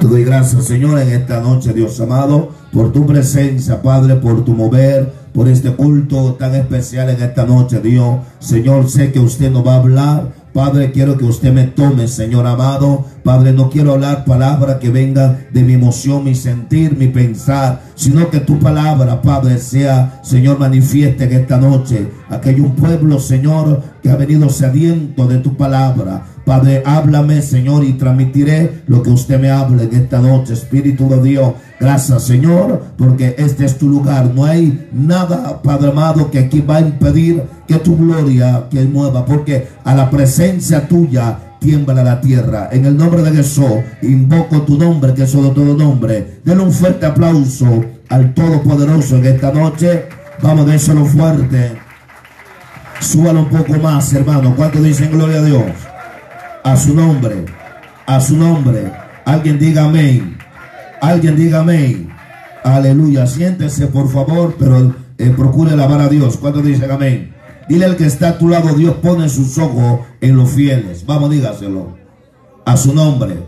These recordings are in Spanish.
Te doy gracias, Señor, en esta noche, Dios amado, por tu presencia, Padre, por tu mover, por este culto tan especial en esta noche, Dios. Señor, sé que usted nos va a hablar Padre, quiero que usted me tome, Señor amado. Padre, no quiero hablar palabras que vengan de mi emoción, mi sentir, mi pensar, sino que tu palabra, Padre, sea, Señor, manifieste en esta noche. Aquí hay un pueblo, Señor, que ha venido sediento de tu palabra. Padre, háblame, Señor, y transmitiré lo que usted me hable en esta noche. Espíritu de Dios, gracias, Señor, porque este es tu lugar. No hay nada, Padre amado, que aquí va a impedir que tu gloria que mueva, porque a la presencia tuya tiembla la tierra. En el nombre de Jesús, invoco tu nombre, que es todo nombre. Denle un fuerte aplauso al Todopoderoso en esta noche. Vamos a dárselo fuerte. Súbalo un poco más, hermano. ¿Cuánto dicen gloria a Dios? A su nombre, a su nombre. Alguien diga amén. Alguien diga amén. Aleluya. Siéntese, por favor, pero eh, procure alabar a Dios. ¿Cuántos dicen amén? Dile al que está a tu lado, Dios pone sus ojos en los fieles. Vamos, dígaselo. A su nombre.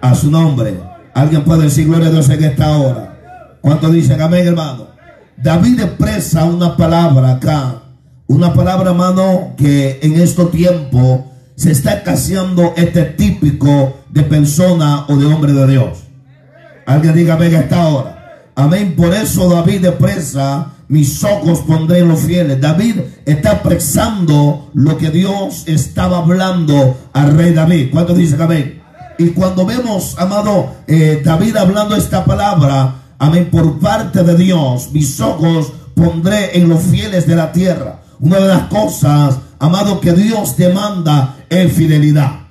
A su nombre. Alguien puede decir gloria a Dios en esta hora. ¿Cuántos dicen amén, hermano? David expresa una palabra acá. Una palabra, hermano, que en este tiempo se está escaseando este típico de persona o de hombre de Dios. Alguien diga, venga esta hora. Amén. Por eso David expresa, mis ojos pondré en los fieles. David está expresando lo que Dios estaba hablando al rey David. ¿Cuántos dicen amén? Y cuando vemos, amado, eh, David hablando esta palabra, amén, por parte de Dios, mis ojos pondré en los fieles de la tierra. Una de las cosas, amado, que Dios demanda es fidelidad.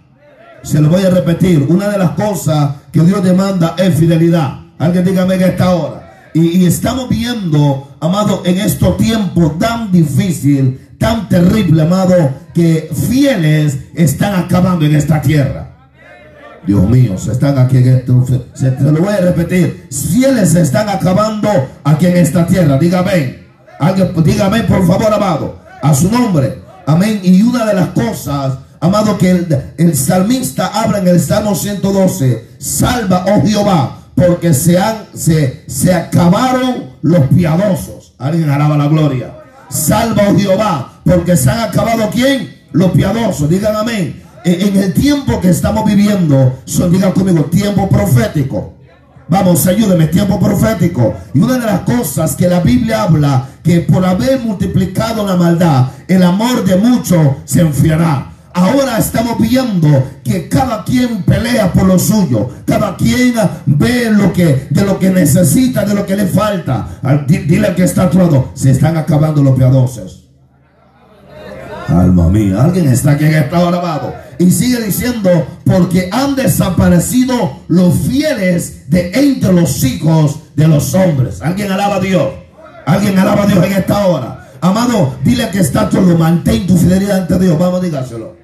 Se lo voy a repetir. Una de las cosas que Dios demanda es fidelidad. Alguien dígame que está ahora. Y, estamos viendo, amado, en estos tiempos tan difícil, tan terrible, amado, que fieles están acabando en esta tierra. Dios mío, se están aquí en esto. Se, lo voy a repetir. Fieles se están acabando aquí en esta tierra. Dígame. Alguien, dígame, por favor, amado. A su nombre. Amén. Y una de las cosas Amado, que el, salmista habla en el Salmo 112, salva, oh Jehová, porque se, han, se, se acabaron los piadosos. Alguien alaba la gloria. Salva, oh Jehová, porque se han acabado quién? Los piadosos. Digan amén. En, el tiempo que estamos viviendo, son, digan conmigo, tiempo profético. Vamos, ayúdeme, tiempo profético. Y una de las cosas que la Biblia habla, que por haber multiplicado la maldad, el amor de muchos se enfriará. Ahora estamos viendo que cada quien pelea por lo suyo. Cada quien ve lo que, de lo que necesita, de lo que le falta. Dile que está todo. Se están acabando los piadosos. Alma mía, alguien está aquí esta hora, amado. Y sigue diciendo, porque han desaparecido los fieles de entre los hijos de los hombres. Alguien alaba a Dios. Alguien alaba a Dios en esta hora. Amado, dile que está todo. Mantén tu fidelidad ante Dios. Vamos, dígaselo.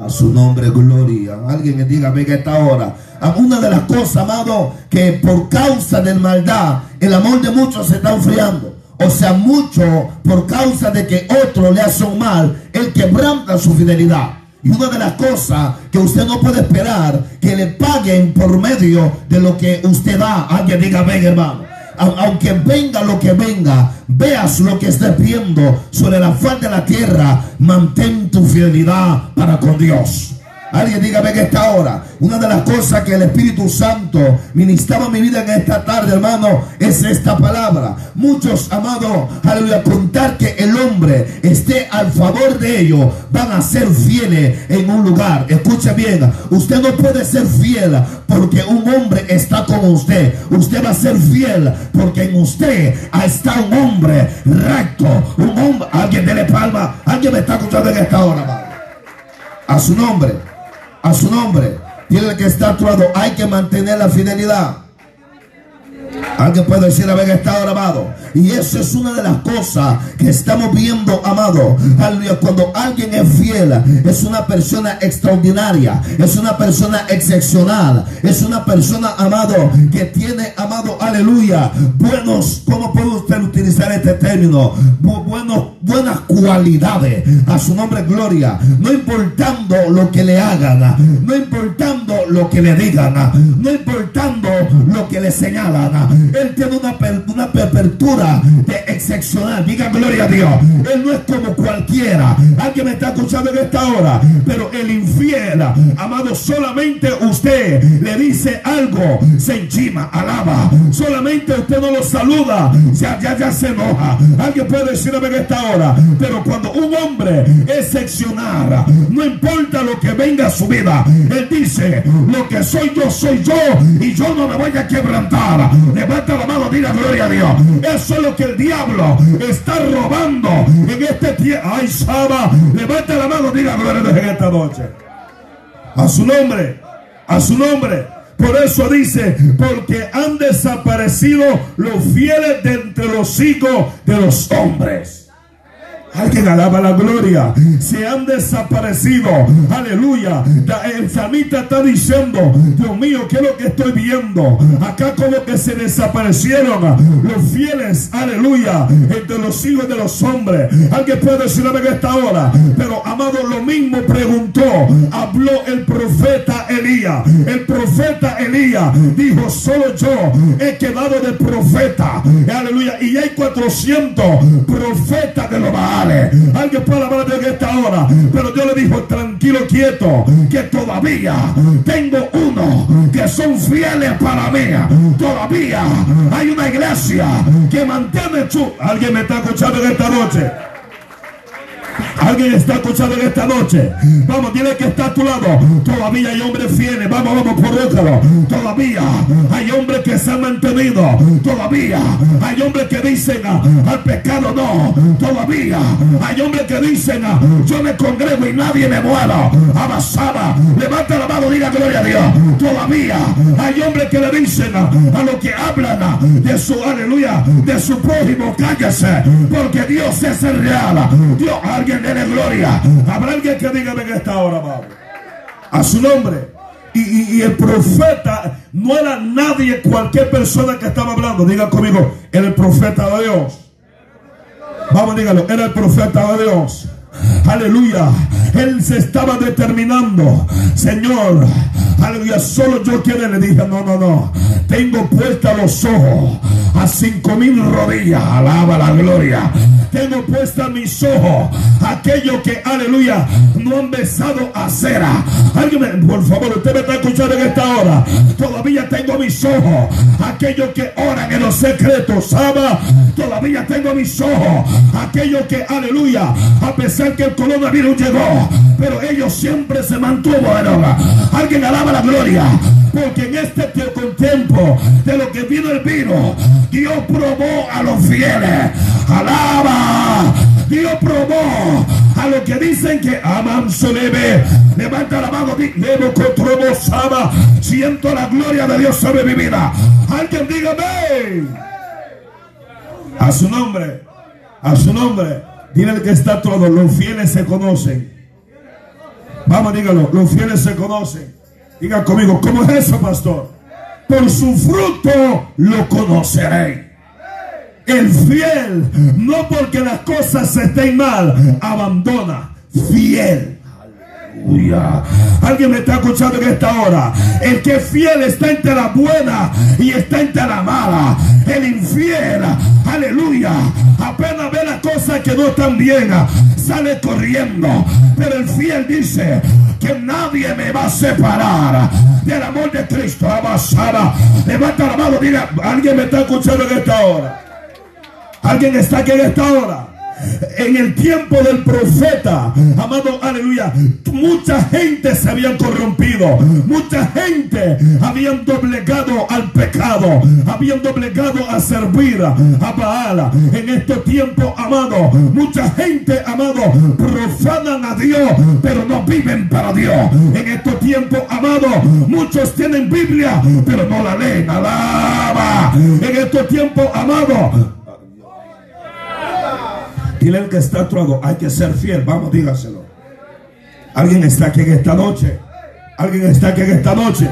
A su nombre, gloria. Alguien me diga, venga esta hora. Una de las cosas, amado, que por causa del maldad, el amor de muchos se está enfriando. O sea, mucho por causa de que otro le hace mal, él quebranta su fidelidad. Y una de las cosas que usted no puede esperar, que le paguen por medio de lo que usted da. Alguien diga, venga, hermano aunque venga lo que venga, veas lo que estés viendo sobre la faz de la tierra, mantén tu fidelidad para con Dios. Alguien dígame que esta hora, una de las cosas que el Espíritu Santo ministraba mi vida en esta tarde, hermano, es esta palabra. Muchos, amados, aleluya, contar que el hombre esté al favor de ellos, van a ser fieles en un lugar. Escuche bien, usted no puede ser fiel porque un hombre está con usted. Usted va a ser fiel porque en usted está un hombre recto, un hombre, alguien dele palma, alguien me está escuchando en esta hora, A su nombre a su nombre. Tiene que está actuado. Hay que mantener la fidelidad. Alguien puede decir haber estado amado. Y eso es una de las cosas que estamos viendo, amado. Cuando alguien es fiel, es una persona extraordinaria, es una persona excepcional, es una persona, amado, que tiene, amado, aleluya, buenos, ¿cómo puede usted utilizar este término? Buenos, buenas cualidades. A su nombre, gloria. No importando lo que le hagan, no importando lo que le digan, no importando lo que le señalan. Él tiene una, una apertura de excepcional. Diga gloria a Dios. Él no es como cualquiera. Alguien me está escuchando en esta hora. Pero el infiel, amado, solamente usted le dice algo, se enchima, alaba. Solamente usted no lo saluda, ya, ya, ya se enoja. Alguien puede decirme en esta hora. Pero cuando un hombre excepcional, no importa lo que venga a su vida, él dice, lo que soy yo, soy yo. Y yo no me voy a quebrantar. Levanta la mano, diga gloria a Dios. Eso es lo que el diablo está robando en este tiempo. Ay, Saba, levanta la mano, diga gloria a Dios en esta noche. A su nombre, a su nombre. Por eso dice, porque han desaparecido los fieles de entre los hijos de los hombres. Alguien alaba la gloria. Se han desaparecido. Aleluya. El samita está diciendo, Dios mío, ¿qué es lo que estoy viendo? Acá como que se desaparecieron los fieles. Aleluya. Entre los hijos de los hombres. Alguien puede decirme en esta hora. Pero amado, lo mismo preguntó. Habló el profeta Elías. El profeta Elías dijo, solo yo he quedado de profeta. Aleluya. Y hay 400 profetas de Alguien puede hablar de esta hora. Pero yo le dijo, tranquilo, quieto, que todavía tengo uno que son fieles para mí. Todavía hay una iglesia que mantiene su... Alguien me está escuchando en esta noche. Alguien está escuchando en esta noche. Vamos, tiene que estar a tu lado. Todavía hay hombres fieles. Vamos, vamos otro. Todavía hay hombres que se han mantenido. Todavía hay hombres que dicen ah, al pecado no. Todavía hay hombres que dicen ah, yo me congrego y nadie me muera. Amasada. Levanta la mano, diga gloria a Dios. Todavía hay hombres que le dicen ah, a los que hablan de su aleluya, de su prójimo, cállese. Porque Dios es el real. Dios, alguien de gloria. Habrá alguien que diga en esta hora, A su nombre. Y, el profeta no era nadie, cualquier persona que estaba hablando. Diga conmigo, era el profeta de Dios. Vamos, dígalo, era el profeta de Dios. Aleluya. Él se estaba determinando. Señor, aleluya. Solo yo quiero. Le dije, no, no, no. Tengo puesta los ojos a cinco mil rodillas. Alaba la gloria. Tengo puesta mis ojos aquellos que, aleluya, no han besado a cera. Alguien, por favor, usted me está escuchando en esta hora. Todavía tengo mis ojos aquellos que oran en los secretos. ¿sabe? Todavía tengo mis ojos aquellos que, aleluya, a pesar que el coronavirus llegó, pero ellos siempre se mantuvieron. Alguien alaba la gloria, porque en este tiempo de lo que vino el vino, Dios probó a los fieles. Alaba. Dios probó a los que dicen que aman su leve. Levanta la mano, debo Siento la gloria de Dios sobre mi vida. Alguien dígame. A su nombre. A su nombre. Dile que está todo. Los fieles se conocen. Vamos, dígalo. Los fieles se conocen. Diga conmigo, ¿cómo es eso, pastor? Por su fruto lo conoceré. El fiel, no porque las cosas estén mal, abandona. Fiel. Alguien me está escuchando en esta hora. El que es fiel está entre la buena y está entre la mala. El infiel, aleluya, apenas ve las cosas que no están bien, sale corriendo. Pero el fiel dice que nadie me va a separar del amor de Cristo. Amasada. Levanta la mano, diga, alguien me está escuchando en esta hora. Alguien está aquí en esta hora. En el tiempo del profeta, amado, aleluya, mucha gente se había corrompido, mucha gente habían doblegado al pecado, habían doblegado a servir a Baal. En este tiempo, amado, mucha gente, amado, profanan a Dios, pero no viven para Dios. En este tiempo, amado, muchos tienen Biblia, pero no la leen. Alaba. En este tiempo, amado, Dile al que está a hay que ser fiel. Vamos, dígaselo. Alguien está aquí en esta noche. Alguien está aquí en esta noche.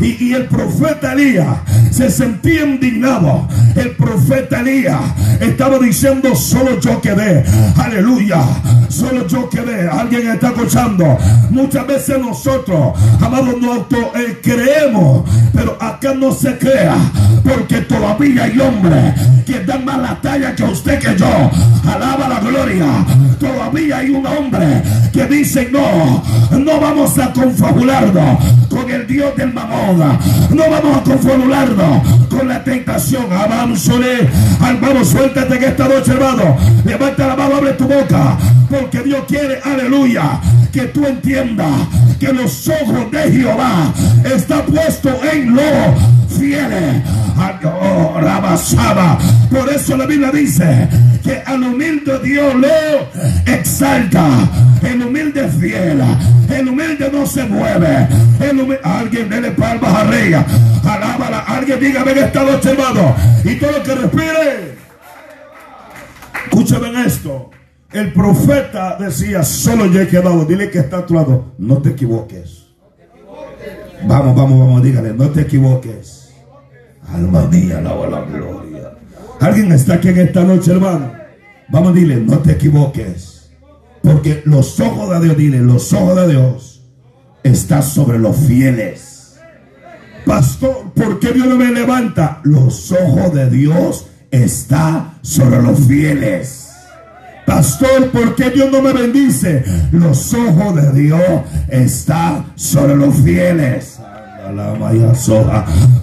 Y, el profeta Elías se sentía indignado. El profeta Elías estaba diciendo, solo yo quedé. Aleluya. Solo yo quedé. Alguien está escuchando. Muchas veces nosotros, amados, no creemos. Pero acá no se crea. Porque todavía hay hombres que dan más la talla que usted que yo. Alaba la gloria. Todavía hay un hombre que dice, no, no vamos a confabularnos con el Dios del No vamos a confabularnos con la tentación. Avanzole. Vamos, suéltate que esta noche, hermano. Levanta la mano, abre tu boca. Porque Dios quiere, aleluya, que tú entiendas que los ojos de Jehová está puesto en los fieles. Oh, Por eso la Biblia dice que al humilde Dios lo exalta. El humilde fiel. El humilde no se mueve. El humilde, alguien dele palmas arriba. Alábala. Alguien dígame que está observado. Y todo lo que respire. Escúchame esto. El profeta decía, solo yo he quedado. Dile que está a tu lado. No te equivoques. Vamos, vamos, vamos, dígale, no te equivoques. Alma mía, alaba la gloria. Alguien está aquí en esta noche, hermano. Vamos, dile, no te equivoques. Porque los ojos de Dios, dile, los ojos de Dios están sobre los fieles. Pastor, ¿por qué Dios no me levanta? Los ojos de Dios están sobre los fieles. Pastor, ¿por qué Dios no me bendice? Los ojos de Dios están sobre los fieles.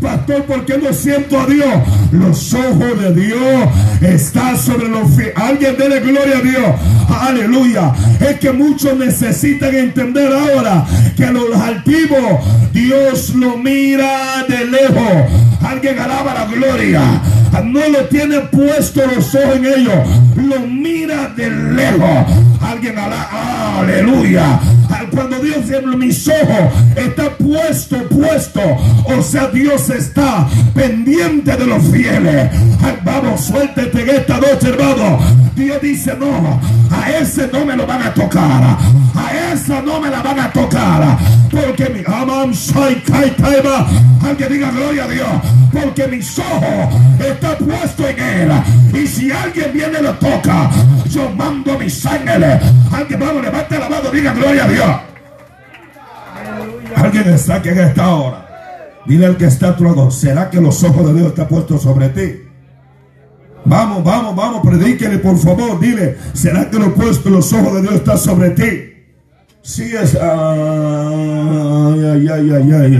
Pastor, ¿por qué no siento a Dios? Los ojos de Dios están sobre los fieles. Alguien dele gloria a Dios. Aleluya. Es que muchos necesitan entender ahora que los altivos Dios lo mira de lejos. Alguien alaba la gloria. No lo tiene puesto los ojos en ellos. Lo mira de lejos. Alguien alaba. Aleluya. Cuando Dios dice mis ojos está puesto, puesto. O sea, Dios está pendiente de los fieles. vamos, suéltete en esta noche, hermano. Dios dice, no, a ese no me lo van a tocar. A esa no me la van a tocar. Porque mi aman soy Alguien diga gloria a Dios. Porque mis ojos está puesto en él. Y si alguien viene y lo toca, yo mando mis ángeles. Alguien, vamos, levante la mano, diga gloria a Dios. Alguien está aquí en esta hora. Dile al que está a ¿será que los ojos de Dios están puestos sobre ti? Vamos, vamos, vamos, predíquele por favor, dile, ¿será que lo puesto los ojos de Dios están sobre ti? Sí es. Ay, ay, ay, ay, ay.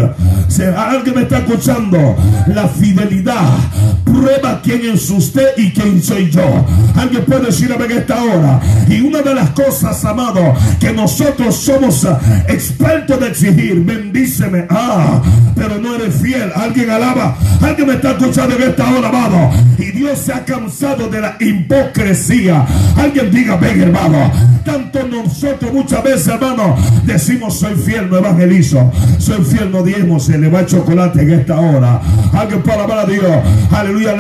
Alguien me está escuchando. La fidelidad prueba quién es usted y quién soy yo. Alguien puede decirme en esta hora. Y una de las cosas, amado, que nosotros somos expertos de exigir, bendíceme. Ah, pero no eres fiel. Alguien alaba. Alguien me está escuchando en esta hora, amado. Y Dios se ha cansado de la hipocresía. Alguien diga, ven, hermano. Tanto nosotros muchas veces, hermano decimos soy fiel, no evangelizo. Soy fiel, no diemos, se le va chocolate en esta hora. Alguien para hablar a Dios. Aleluya.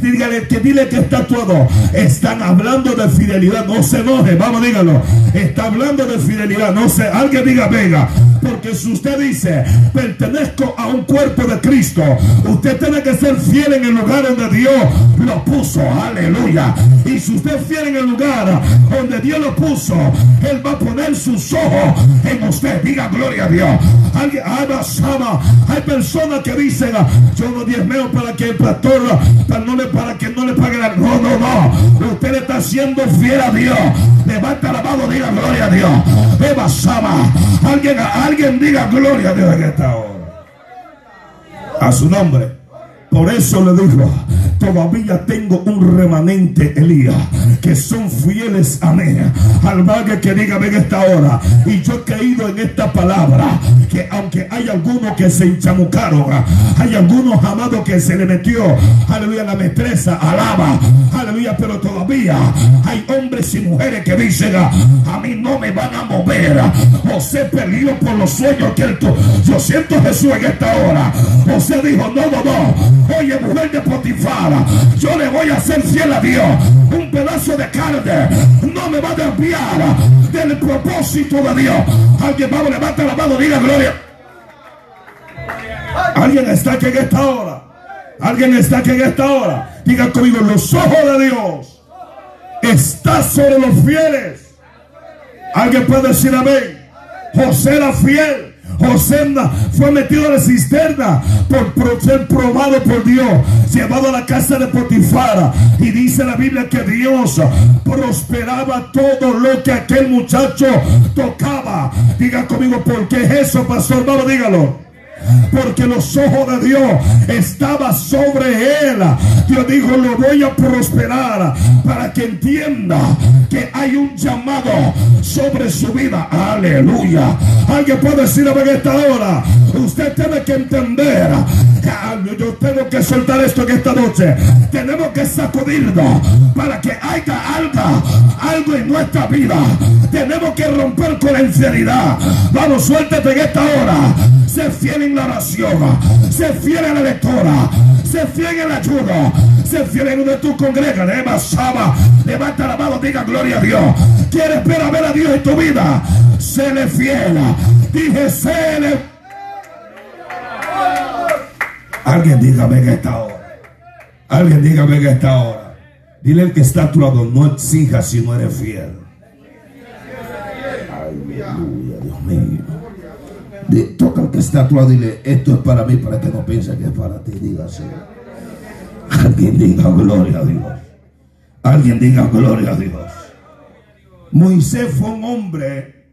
Dígale que dile que está todo. Están hablando de fidelidad. No se enoje. Vamos, dígalo. Está hablando de fidelidad. No sé. Alguien diga, venga. Porque si usted dice, pertenezco a un cuerpo de Cristo, usted tiene que ser fiel en el lugar donde Dios lo puso. Aleluya. Y si usted es fiel en el lugar donde Dios lo puso, Él va a poner sus ojos en usted. Diga gloria a Dios. Alguien, hay personas que dicen, yo no diezmeo para que el pastor, para, no le, para que no le pague la... No, no, no. Usted le está siendo fiel a Dios. Levanta la mano, diga gloria a Dios. Eva Sama. Alguien, alguien diga gloria a Dios en esta hora. A su nombre. Por eso le digo, todavía tengo un remanente, Elías, que son fieles a mí. Al que diga en esta hora. Y yo he creído en esta palabra. Que aunque hay algunos que se enchamucaron, hay algunos amados que se le metió, aleluya, la metresa, alaba, aleluya, pero todavía hay hombres y mujeres que dicen, a mí no me van a mover. José peleó por los sueños que. Yo siento Jesús en esta hora. José dijo, no, no, no. Oye, mujer de Potifar, yo le voy a ser fiel a Dios. Un pedazo de carne no me va a desviar del propósito de Dios. Alguien, vamos, levanta la mano, diga gloria. Alguien está aquí en esta hora. Alguien está aquí en esta hora. Diga conmigo, los ojos de Dios está sobre los fieles. Alguien puede decir amén. José era fiel. José fue metido a la cisterna por, ser probado por Dios, llevado a la casa de Potifara. Y dice la Biblia que Dios prosperaba todo lo que aquel muchacho tocaba. Diga conmigo, ¿por qué es eso, pastor? Vamos, dígalo porque los ojos de Dios estaban sobre él. Dios dijo, lo voy a prosperar para que entienda que hay un llamado sobre su vida. Aleluya. Alguien puede decir a esta hora, usted tiene que entender, yo tengo que soltar esto en esta noche. Tenemos que sacudirnos para que haya algo, algo en nuestra vida. Tenemos que romper con la infidelidad. Vamos, suéltate en esta hora. Sé fiel en la oración. Sé fiel en la lectura. Sé fiel en el ayuno. Sé fiel en donde tú congregas. Levanta la mano, diga gloria a Dios. ¿Quieres ver a ver a Dios en tu vida? Séle fiel. Dije, séle. Alguien dígame que esta hora. Alguien dígame que esta hora. Dile el que está a tu lado, no exija si no eres fiel. Que está a tu lado y dile, esto es para mí, para que no piense que es para ti. Dígase. Alguien diga gloria a Dios. Alguien diga gloria a Dios. Moisés fue un hombre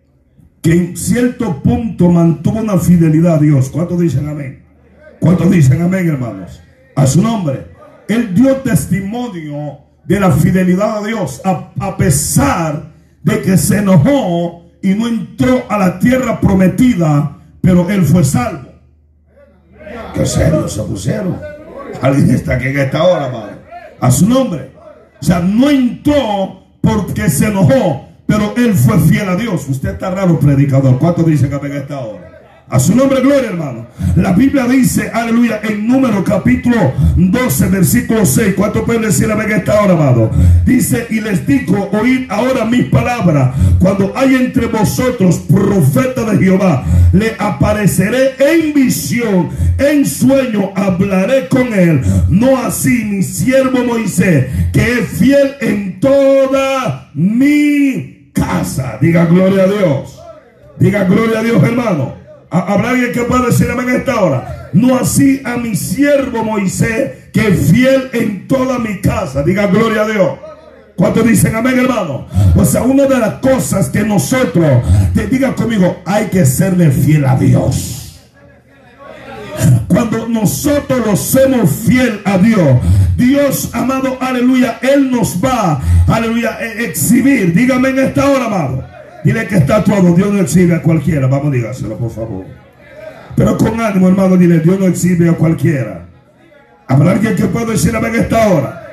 que en cierto punto mantuvo una fidelidad a Dios. ¿Cuántos dicen amén? ¿Cuántos dicen amén, hermanos? A su nombre. Él dio testimonio de la fidelidad a Dios a, pesar de que se enojó y no entró a la tierra prometida, pero él fue salvo. Qué serio se pusieron. Alguien está aquí en esta hora. A su nombre. O sea, no entró porque se enojó, pero él fue fiel a Dios. Usted está raro, predicador. ¿Cuántos dicen que en esta hora? A su nombre, gloria, hermano. La Biblia dice, aleluya, en número capítulo 12, versículo 6. ¿Cuánto pueden decir a esta hora, amado? Dice, y les digo, oíd ahora mis palabras. Cuando hay entre vosotros profeta de Jehová, le apareceré en visión, en sueño, hablaré con él. No así mi siervo Moisés, que es fiel en toda mi casa. Diga gloria a Dios. Diga gloria a Dios, hermano. Habrá alguien que pueda decir en esta hora. No así a mi siervo Moisés, que es fiel en toda mi casa. Diga gloria a Dios. ¿Cuántos dicen amén, hermano? Pues a una de las cosas que nosotros, te diga conmigo, hay que serle fiel a Dios. Cuando nosotros lo somos fiel a Dios, Dios, amado, aleluya, Él nos va, aleluya, e exhibir. Dígame en esta hora, amado Dile que está todo. Dios no exhibe a cualquiera. Vamos, dígaselo, por favor. Pero con ánimo, hermano, dile, Dios no exhibe a cualquiera. Habrá alguien que pueda decir en esta hora.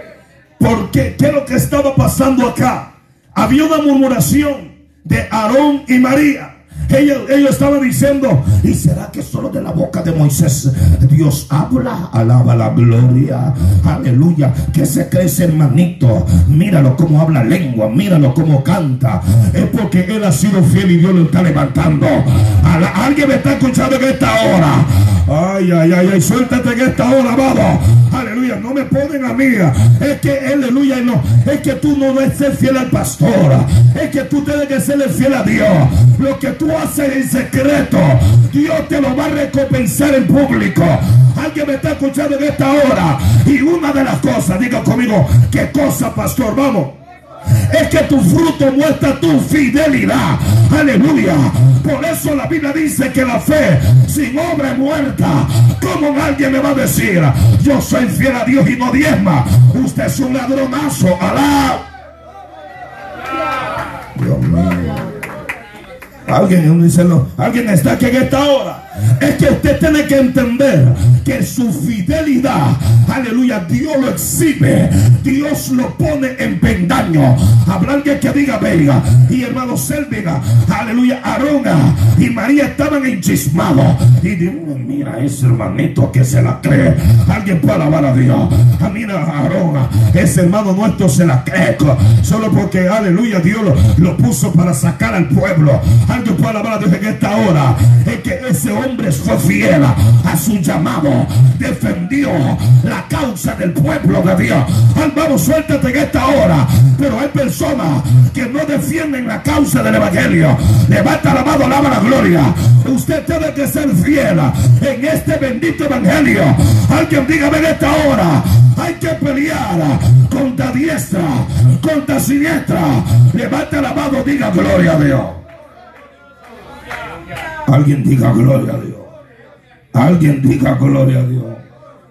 ¿Por qué? ¿Qué es lo que estaba pasando acá? Había una murmuración de Aarón y María. Ellos, estaban diciendo, ¿y será que solo de la boca de Moisés Dios habla? Alaba la gloria. Aleluya. Que se cree hermanito. Míralo cómo habla lengua. Míralo cómo canta. Es porque él ha sido fiel y Dios lo está levantando. Alguien me está escuchando en esta hora. Ay, ay, ay, ay, suéltate en esta hora, amado. Aleluya, no me ponen a mí. Es que, aleluya, no. Es que tú no debes ser fiel al pastor. Es que tú tienes que serle fiel a Dios. Lo que tú haces en secreto, Dios te lo va a recompensar en público. Alguien me está escuchando en esta hora. Y una de las cosas, diga conmigo, ¿qué cosa, pastor? Vamos es que tu fruto muestra tu fidelidad. Aleluya. Por eso la Biblia dice que la fe sin obra es muerta. ¿Cómo alguien me va a decir, yo soy fiel a Dios y no diezma? Usted es un ladronazo. Alá. Dios mío. Alguien, dice, alguien está aquí en esta hora es que usted tiene que entender que su fidelidad, aleluya, Dios lo exhibe, Dios lo pone en pendaño. Alguien que diga, venga, y hermano Selviga, aleluya, Arona y María estaban enchismados. Y digo, mira ese hermanito que se la cree. Alguien puede alabar a Dios. Ah, mira, Arona, ese hermano nuestro se la cree. Solo porque, aleluya, Dios lo, lo puso para sacar al pueblo. Alguien puede alabar a Dios en esta hora. Es que ese hombre fue fiel a su llamado, defendió la causa del pueblo de Dios. Vamos, suéltate en esta hora. Pero hay personas que no defienden la causa del evangelio. Levanta la mano, alaba la gloria. Usted tiene que ser fiel en este bendito evangelio. Alguien dígame en esta hora. Hay que pelear contra diestra, contra siniestra. Levanta la mano, diga gloria a Dios. Alguien diga gloria a Dios. Alguien diga gloria a Dios.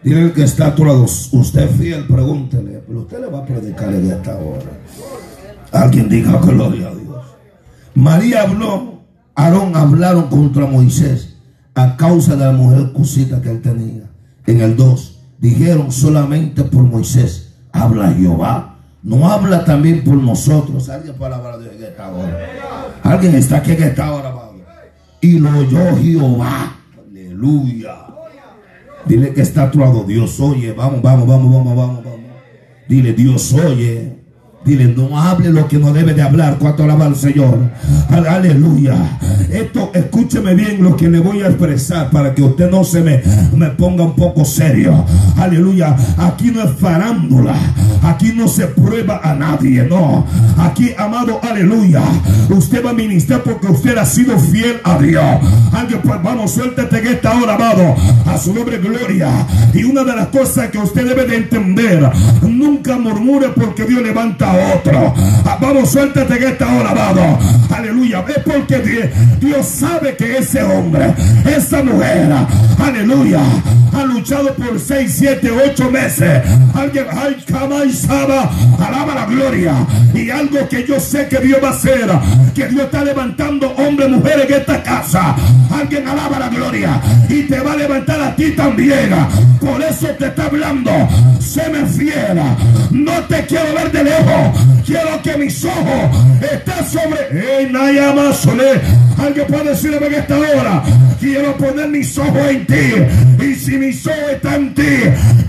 Dile que está a tu lado. Usted fiel, pregúntele. Pero usted le va a predicar en esta hora. Alguien diga gloria a Dios. María habló. Aarón hablaron contra Moisés a causa de la mujer cosita que él tenía. En el 2 dijeron solamente por Moisés habla Jehová. No habla también por nosotros. Alguien para hablar de en esta hora. Alguien está aquí en esta hora y lo oyó Jehová. Aleluya. Dile que está a tu lado. Dios oye. Vamos, vamos, vamos, vamos, vamos, vamos. Dile, Dios oye. Dile, no hable lo que no debe de hablar. Cuánto alaba al Señor. Aleluya. Esto, escúcheme bien lo que le voy a expresar para que usted no se me, me ponga un poco serio. Aleluya. Aquí no es farándula. Aquí no se prueba a nadie. No. Aquí, amado, aleluya. Usted va a ministrar porque usted ha sido fiel a Dios. Pues vamos, suéltate en esta hora, amado. A su nombre, gloria. Y una de las cosas que usted debe de entender. Murmure porque Dios levanta otro. Ah, vamos, suéltate en esta hora, amado. Aleluya. Es porque Dios, sabe que ese hombre, esa mujer, aleluya, ha luchado por 6, 7, 8 meses. Alguien, ay, saba, alaba la gloria. Y algo que yo sé que Dios va a hacer, que Dios está levantando hombres, mujeres en esta casa. Alguien alaba la gloria y te va a levantar a ti también. Por eso te está hablando. Se me fiera. No te quiero ver de lejos. Quiero que mis ojos estén sobre. Alguien puede decirme en esta hora. Quiero poner mis ojos en ti. Y si mis ojos están en ti,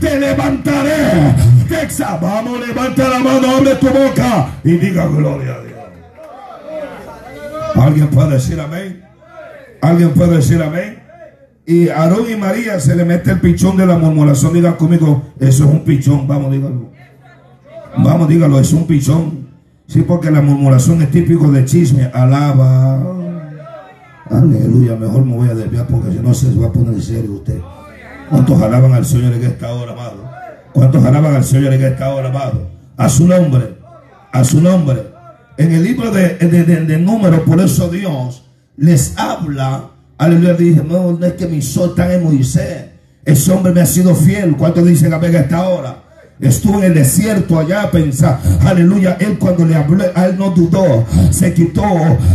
te levantaré. Texas, vamos, levanta la mano, abre tu boca y diga gloria a Dios. Alguien puede decir amén. Alguien puede decir amén. Y Aarón y María se le mete el pichón de la murmuración. Diga conmigo, eso es un pichón. Vamos, dígalo. Vamos, dígalo, es un pichón. Sí, porque la murmuración es típico de chisme. Alaba. Aleluya. Mejor me voy a desviar porque si no se va a poner serio usted. ¿Cuántos alaban al Señor en esta hora, amado? ¿Cuántos alaban al Señor en esta hora, amado? A su nombre. A su nombre. En el libro de, de, número, por eso Dios les habla. Aleluya. Dije, no, no es que mi sol está en Moisés. Ese hombre me ha sido fiel. ¿Cuántos dicen a ver esta hora? Estuvo en el desierto allá a pensar. Aleluya. Él cuando le hablé, a él no dudó. Se quitó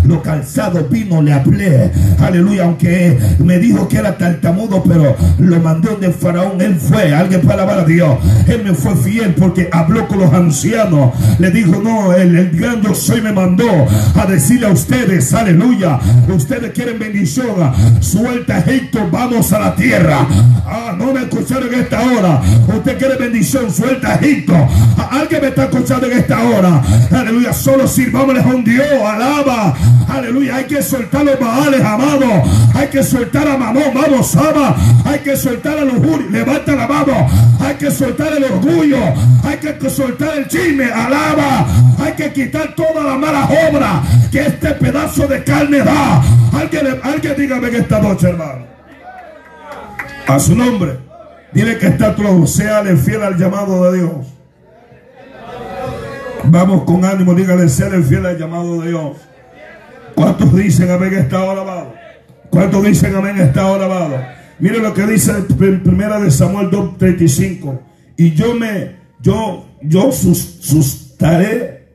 lo calzado, vino, le hablé. Aleluya. Aunque me dijo que era tartamudo, pero lo mandó de faraón. Él fue. Alguien para alabar a Dios. Él me fue fiel porque habló con los ancianos. Le dijo, no, el, el yo soy me mandó a decirle a ustedes, aleluya. Ustedes quieren bendición. Suelta Egipto, vamos a la tierra. Ah, no me escucharon en esta hora. Usted quiere bendición, suelta Egipto. Alguien me está escuchando en esta hora. Aleluya. Solo sirvámosle a un Dios. Alaba. Aleluya. Hay que soltar los baales, amado. Hay que soltar a Mamón. Vamos, ama. Hay que soltar a los Levanta la mano. Hay que soltar el orgullo. Hay que soltar el chisme. Alaba. Hay que quitar toda la mala obra que este pedazo de carne da. Alguien, alguien dígame en esta noche, hermano. A su nombre. Dile que está todo, sea fiel al llamado de Dios. Vamos con ánimo, dígale, sea fiel al llamado de Dios. ¿Cuántos dicen amén está alabado? ¿Cuántos dicen amén está alabado? Mire lo que dice en primera de Samuel 2.35. Y yo me, yo, yo sustaré,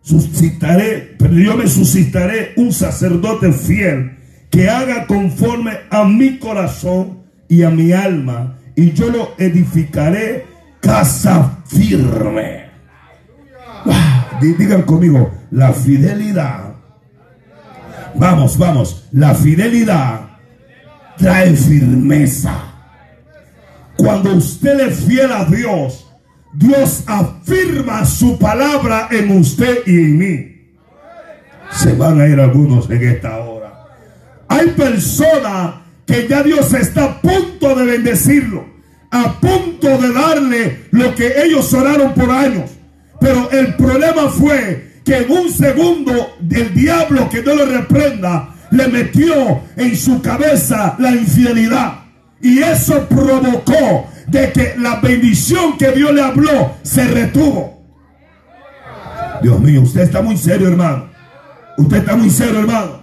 suscitaré, pero yo me suscitaré un sacerdote fiel que haga conforme a mi corazón y a mi alma, y yo lo edificaré casa firme. Digan conmigo, la fidelidad. Vamos, vamos, la fidelidad trae firmeza. Cuando usted es fiel a Dios, Dios afirma su palabra en usted y en mí. Se van a ir algunos en esta hora. Hay personas que ya Dios está a punto de bendecirlo, a punto de darle lo que ellos oraron por años. Pero el problema fue que en un segundo el diablo que no lo reprenda le metió en su cabeza la infidelidad. Y eso provocó de que la bendición que Dios le habló se retuvo. Dios mío, usted está muy serio, hermano. Usted está muy serio, hermano.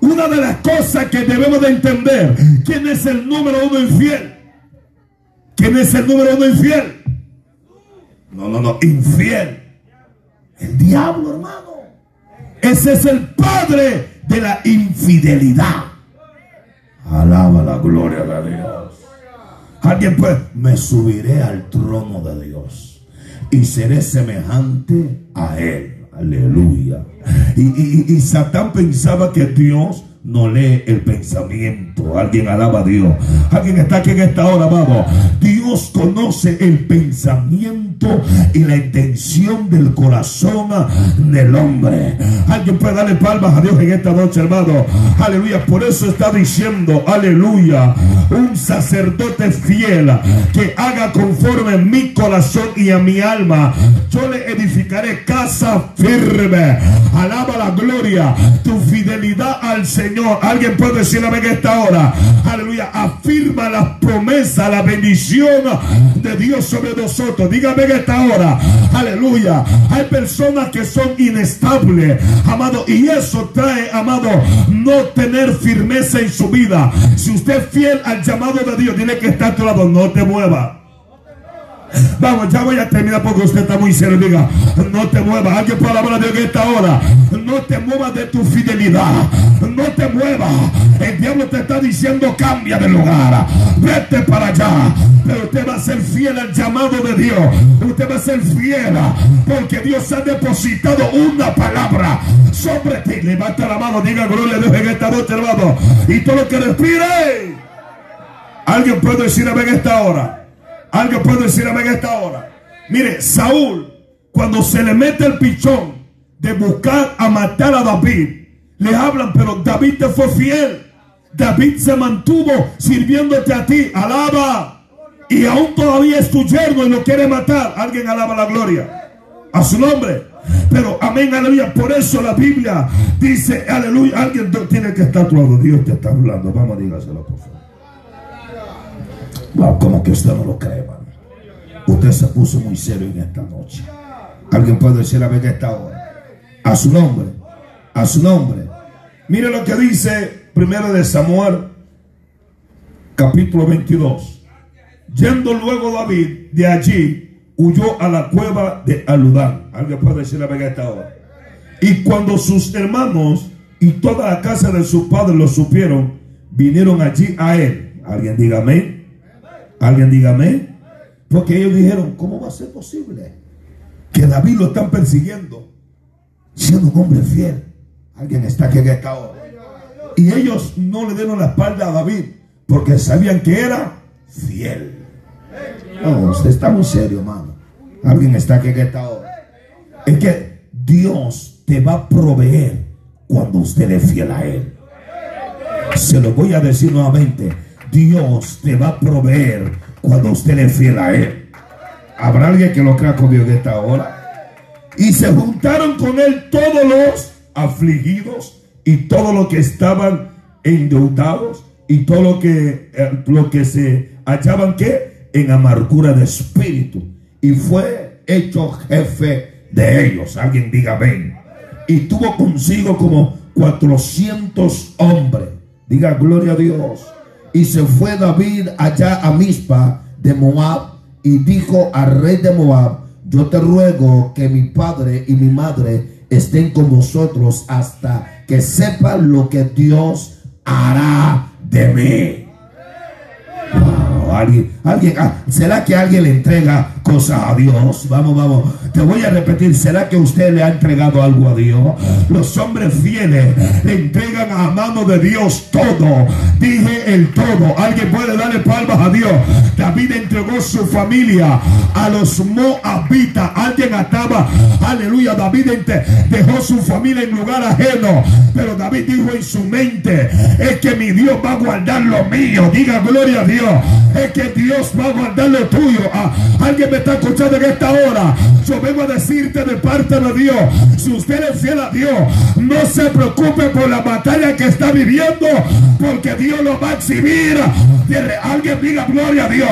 Una de las cosas que debemos de entender, ¿quién es el número uno infiel? ¿Quién es el número uno infiel? No, no, no, infiel. El diablo, hermano. Ese es el padre de la infidelidad. Alaba la gloria de Dios. Alguien pues, me subiré al trono de Dios y seré semejante a Él. Aleluya. Y, y, Satán pensaba que Dios no lee el pensamiento. Alguien alaba a Dios. Alguien está aquí en esta hora, vamos. Dios conoce el pensamiento y la intención del corazón del hombre. Alguien puede darle palmas a Dios en esta noche, hermano. Aleluya. Por eso está diciendo, aleluya, un sacerdote fiel que haga conforme mi corazón y a mi alma. Yo le edificaré casa firme. Alaba la gloria. Tu fidelidad al Señor Señor. Alguien puede decir en esta hora. Aleluya. Afirma la promesa, la bendición de Dios sobre nosotros. Dígame en esta hora. Aleluya. Hay personas que son inestables, amado. Y eso trae, amado, no tener firmeza en su vida. Si usted es fiel al llamado de Dios, tiene que estar a tu lado. No te mueva. Vamos, ya voy a terminar porque usted está muy serio. No te muevas. Alguien hablar de Dios en esta hora. No te muevas de tu fidelidad. El diablo te está diciendo cambia de lugar. Vete para allá. Pero usted va a ser fiel al llamado de Dios. Usted va a ser fiel porque Dios ha depositado una palabra sobre ti. Levanta la mano, diga gloria a Dios en esta noche, hermano. Y todo lo que respire. Alguien puede decir a ver en esta hora. Alguien puede decir amén esta hora. Mire, Saúl, cuando se le mete el pichón de buscar a matar a David, le hablan, pero David te fue fiel. David se mantuvo sirviéndote a ti. Alaba. Y aún todavía es tu yerno y lo quiere matar. Alguien alaba la gloria. A su nombre. Pero amén, aleluya. Por eso la Biblia dice, aleluya. Alguien tiene que estar a tu lado. Dios te está hablando. Vamos a dígaselo, por favor como que usted no lo cree, hermano. Usted se puso muy serio en esta noche. Alguien puede decir a ver esta hora. A su nombre. A su nombre. Mire lo que dice primero de Samuel, capítulo 22. Yendo luego David de allí, huyó a la cueva de Aludán. Alguien puede decir a ver que esta hora. Y cuando sus hermanos y toda la casa de su padre lo supieron, vinieron allí a él. Alguien diga amén. Alguien dígame. Porque ellos dijeron, ¿cómo va a ser posible que David lo están persiguiendo siendo un hombre fiel? Alguien está aquí en esta. Y ellos no le dieron la espalda a David porque sabían que era fiel. No, usted está muy serio, hermano. Alguien está aquí en esta. Es que Dios te va a proveer cuando usted es fiel a Él. Se lo voy a decir nuevamente Dios te va a proveer cuando usted le fiel a Él. ¿Habrá alguien que lo crea con Dios de esta hora? Y se juntaron con Él todos los afligidos y todos los que estaban endeudados y todo lo que, eh, lo que se hallaban que en amargura de espíritu. Y fue hecho jefe de ellos. Alguien diga ven. Y tuvo consigo como 400 hombres. Diga gloria a Dios. Y se fue David allá a Mispa de Moab y dijo al rey de Moab, yo te ruego que mi padre y mi madre estén con vosotros hasta que sepan lo que Dios hará de mí. Wow, alguien, alguien, ah, ¿será que alguien le entrega cosas a Dios? Vamos, vamos. Te voy a repetir, ¿será que usted le ha entregado algo a Dios? Los hombres fieles le entregan a mano de Dios todo. Dije el todo. Alguien puede darle palmas a Dios. David entregó su familia a los moabitas. Alguien ataba, aleluya. David dejó su familia en lugar ajeno. Pero David dijo en su mente, es que mi Dios va a guardar lo mío. Diga gloria a Dios. Es que Dios va a guardar lo tuyo. Ah, alguien me está escuchando en esta hora. Yo vengo a decirte de parte de Dios. Si usted es fiel a Dios, no se preocupe por la batalla que está viviendo. Porque Dios lo va a exhibir. Alguien diga gloria a Dios.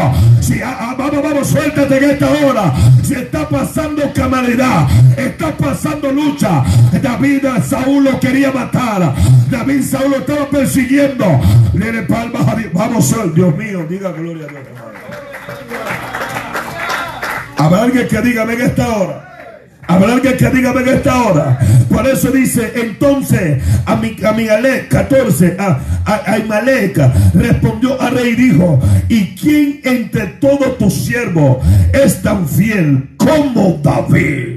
Ah, ah, vamos, vamos, suéltate en esta hora. Si está pasando camalidad, está pasando lucha. David Saúl lo quería matar. David Saúl lo estaba persiguiendo. le palmas a Dios. Vamos, Dios mío, diga gloria a Dios. Habrá alguien que diga en esta hora. Habrá alguien que diga en esta hora. Por eso dice entonces a mi, a 14, a, a, respondió a rey y dijo, ¿y quién entre todos tus siervos es tan fiel como David?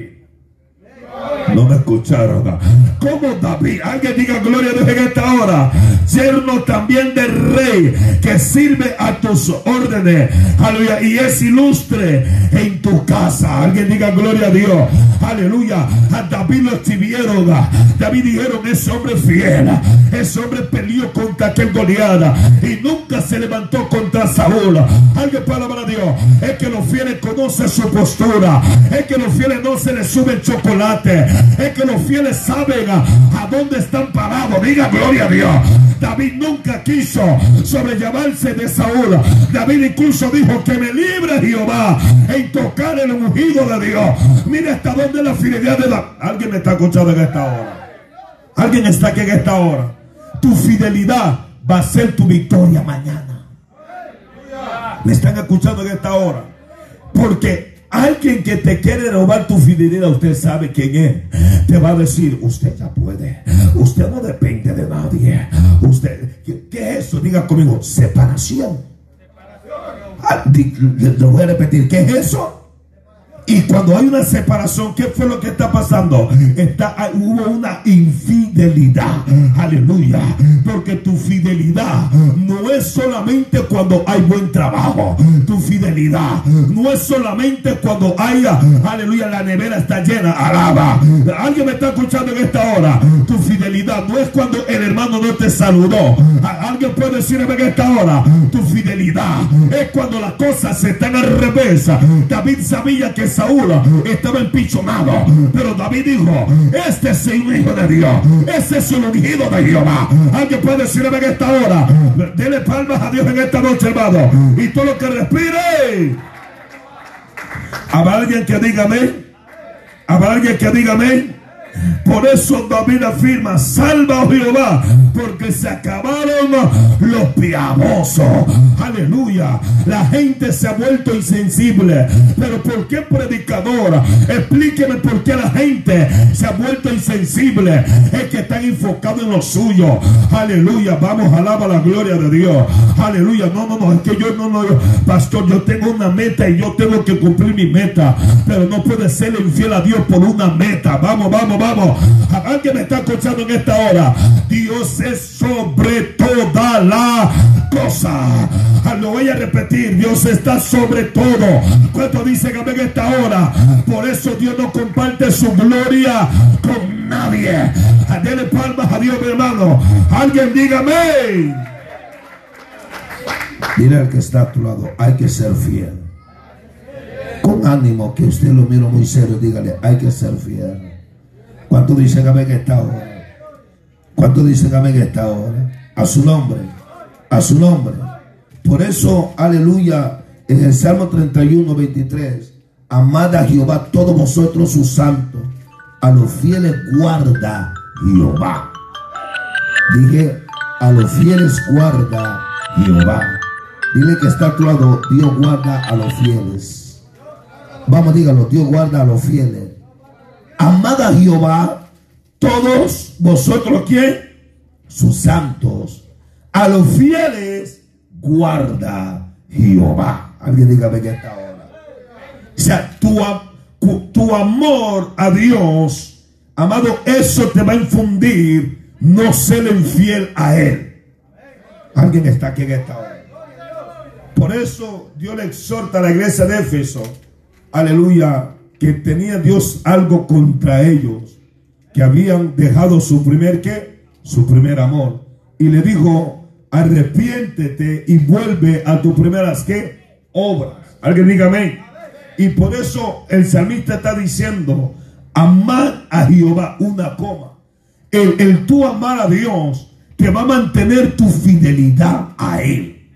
No me escucharon. Como David, alguien diga gloria a Dios en esta hora. Yerno también del rey que sirve a tus órdenes. Aleluya. Y es ilustre en tu casa. Alguien diga gloria a Dios. Aleluya. A David lo exhibieron. David dijeron, ese hombre fiel. Ese hombre peleó contra aquel goleada. Y nunca se levantó contra Saúl. Alguien palabra a Dios. Es que los fieles conocen su postura. Es que los fieles no se les sube el chocolate es que los fieles saben a, dónde están parados. Diga gloria a Dios. David nunca quiso sobrellevarse de Saúl. David incluso dijo que me libre Jehová en tocar el ungido de Dios. Mira hasta dónde la fidelidad de David. Alguien me está escuchando en esta hora. Alguien está aquí en esta hora. Tu fidelidad va a ser tu victoria mañana. Me están escuchando en esta hora. Porque Alguien que te quiere robar tu fidelidad, usted sabe quién es. Te va a decir, usted ya puede. Usted no depende de nadie. Usted, ¿qué, es eso? Diga conmigo, separación. Ah, lo voy a repetir, ¿qué es eso? Y cuando hay una separación, ¿qué fue lo que está pasando? Está, hubo una infidelidad. Aleluya. Porque tu fidelidad no es solamente cuando hay buen trabajo. Tu fidelidad no es solamente cuando haya, aleluya, la nevera está llena. Alaba. Alguien me está escuchando en esta hora. Tu fidelidad no es cuando el hermano no te saludó. Alguien puede decirme en esta hora. Tu fidelidad es cuando las cosas se están al revés. David sabía que Saúl estaba empichonado. Pero David dijo, este es el hijo de Dios. Este es el ungido de Jehová. Alguien puede decirme en esta hora. Dele palmas a Dios en esta noche, hermano. Y todo lo que respire. ¿Habrá alguien que diga amén? ¿Habrá alguien que diga amén? Por eso David afirma, salva a Jehová, porque se acabaron los piadosos. Aleluya. La gente se ha vuelto insensible. Pero ¿por qué predicador? Explíqueme por qué la gente se ha vuelto insensible. Es que están enfocados en lo suyo. Aleluya. Vamos, alaba la gloria de Dios. Aleluya. No, no, no. Es que yo no, no. Pastor, yo tengo una meta y yo tengo que cumplir mi meta. Pero no puede ser infiel a Dios por una meta. Vamos, vamos, vamos. Alguien me está escuchando en esta hora. Dios es sobre toda la cosa. Ah, lo voy a repetir. Dios está sobre todo. ¿Cuánto dicen amén en esta hora? Por eso Dios no comparte su gloria con nadie. Dele palmas a Dios, mi hermano. Alguien dígame. Dile al que está a tu lado, hay que ser fiel. Con ánimo, que usted lo mira muy serio, dígale, hay que ser fiel. ¿Cuánto dicen amén en esta hora? ¿Cuánto dicen amén en esta hora? A su nombre, a su nombre. Por eso, aleluya, en el Salmo 31, 23, amad a Jehová todos vosotros sus santos, a los fieles guarda Jehová. Dije, a los fieles guarda Jehová. Dile que está actuado, Dios guarda a los fieles. Vamos, dígalo, Dios guarda a los fieles. Amada Jehová todos vosotros quién? Sus santos. A los fieles guarda Jehová. Alguien dígame que esta hora. O sea, tu, tu amor a Dios, amado, eso te va a infundir no ser infiel a Él. Alguien está aquí en esta hora. Por eso Dios le exhorta a la iglesia de Éfeso, aleluya, que tenía Dios algo contra ellos, que habían dejado su primer qué, su primer amor. Y le dijo, arrepiéntete y vuelve a tus primeras qué, obras. Alguien dígame. Y por eso el salmista está diciendo, amar a Jehová, una coma. El, el tú amar a Dios te va a mantener tu fidelidad a Él.